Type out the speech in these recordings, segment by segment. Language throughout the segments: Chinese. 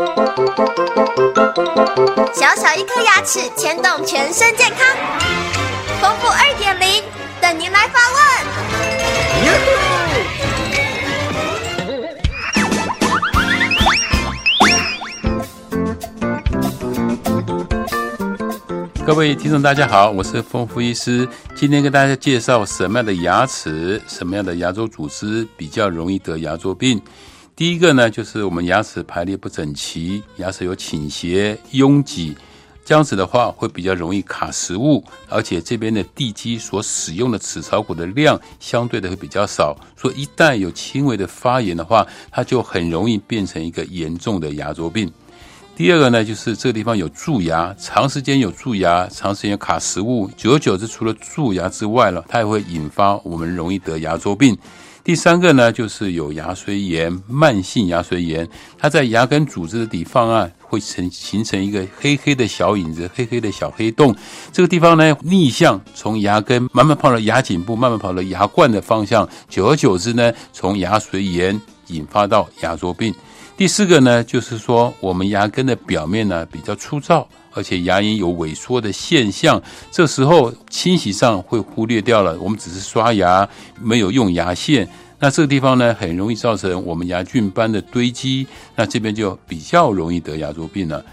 小小一颗牙齿牵动全身健康，丰富二点零等您来发问。各位听众，大家好，我是丰富医师，今天跟大家介绍什么样的牙齿、什么样的牙周组织比较容易得牙周病。第一个呢，就是我们牙齿排列不整齐，牙齿有倾斜、拥挤，这样子的话会比较容易卡食物，而且这边的地基所使用的齿槽骨的量相对的会比较少，所以一旦有轻微的发炎的话，它就很容易变成一个严重的牙周病。第二个呢，就是这个地方有蛀牙，长时间有蛀牙，长时间卡食物，久而久之，除了蛀牙之外了，它也会引发我们容易得牙周病。第三个呢，就是有牙髓炎，慢性牙髓炎，它在牙根组织的地方啊，会成形成一个黑黑的小影子，黑黑的小黑洞。这个地方呢，逆向从牙根慢慢跑到牙颈部，慢慢跑到牙冠的方向，久而久之呢，从牙髓炎引发到牙周病。第四个呢，就是说我们牙根的表面呢比较粗糙。而且牙龈有萎缩的现象，这时候清洗上会忽略掉了。我们只是刷牙，没有用牙线，那这个地方呢，很容易造成我们牙菌斑的堆积，那这边就比较容易得牙周病了。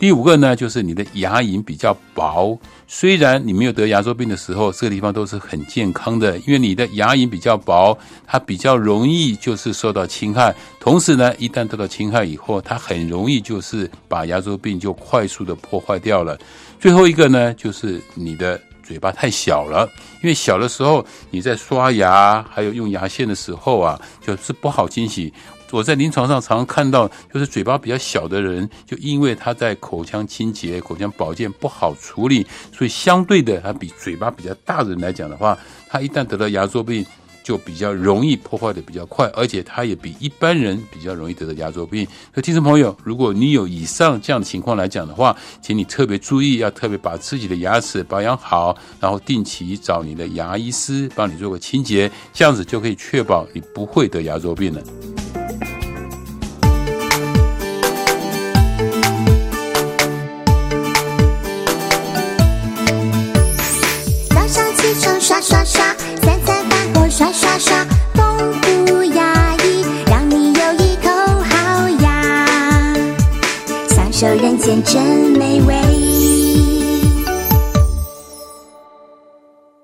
第五个呢，就是你的牙龈比较薄。虽然你没有得牙周病的时候，这个地方都是很健康的，因为你的牙龈比较薄，它比较容易就是受到侵害。同时呢，一旦得到侵害以后，它很容易就是把牙周病就快速的破坏掉了。最后一个呢，就是你的嘴巴太小了，因为小的时候你在刷牙还有用牙线的时候啊，就是不好清洗。我在临床上常常看到，就是嘴巴比较小的人，就因为他在口腔清洁、口腔保健不好处理，所以相对的，他比嘴巴比较大的人来讲的话，他一旦得了牙周病，就比较容易破坏的比较快，而且他也比一般人比较容易得到牙周病。所以，听众朋友，如果你有以上这样的情况来讲的话，请你特别注意，要特别把自己的牙齿保养好，然后定期找你的牙医师帮你做个清洁，这样子就可以确保你不会得牙周病了。刷刷刷，这人间真美味。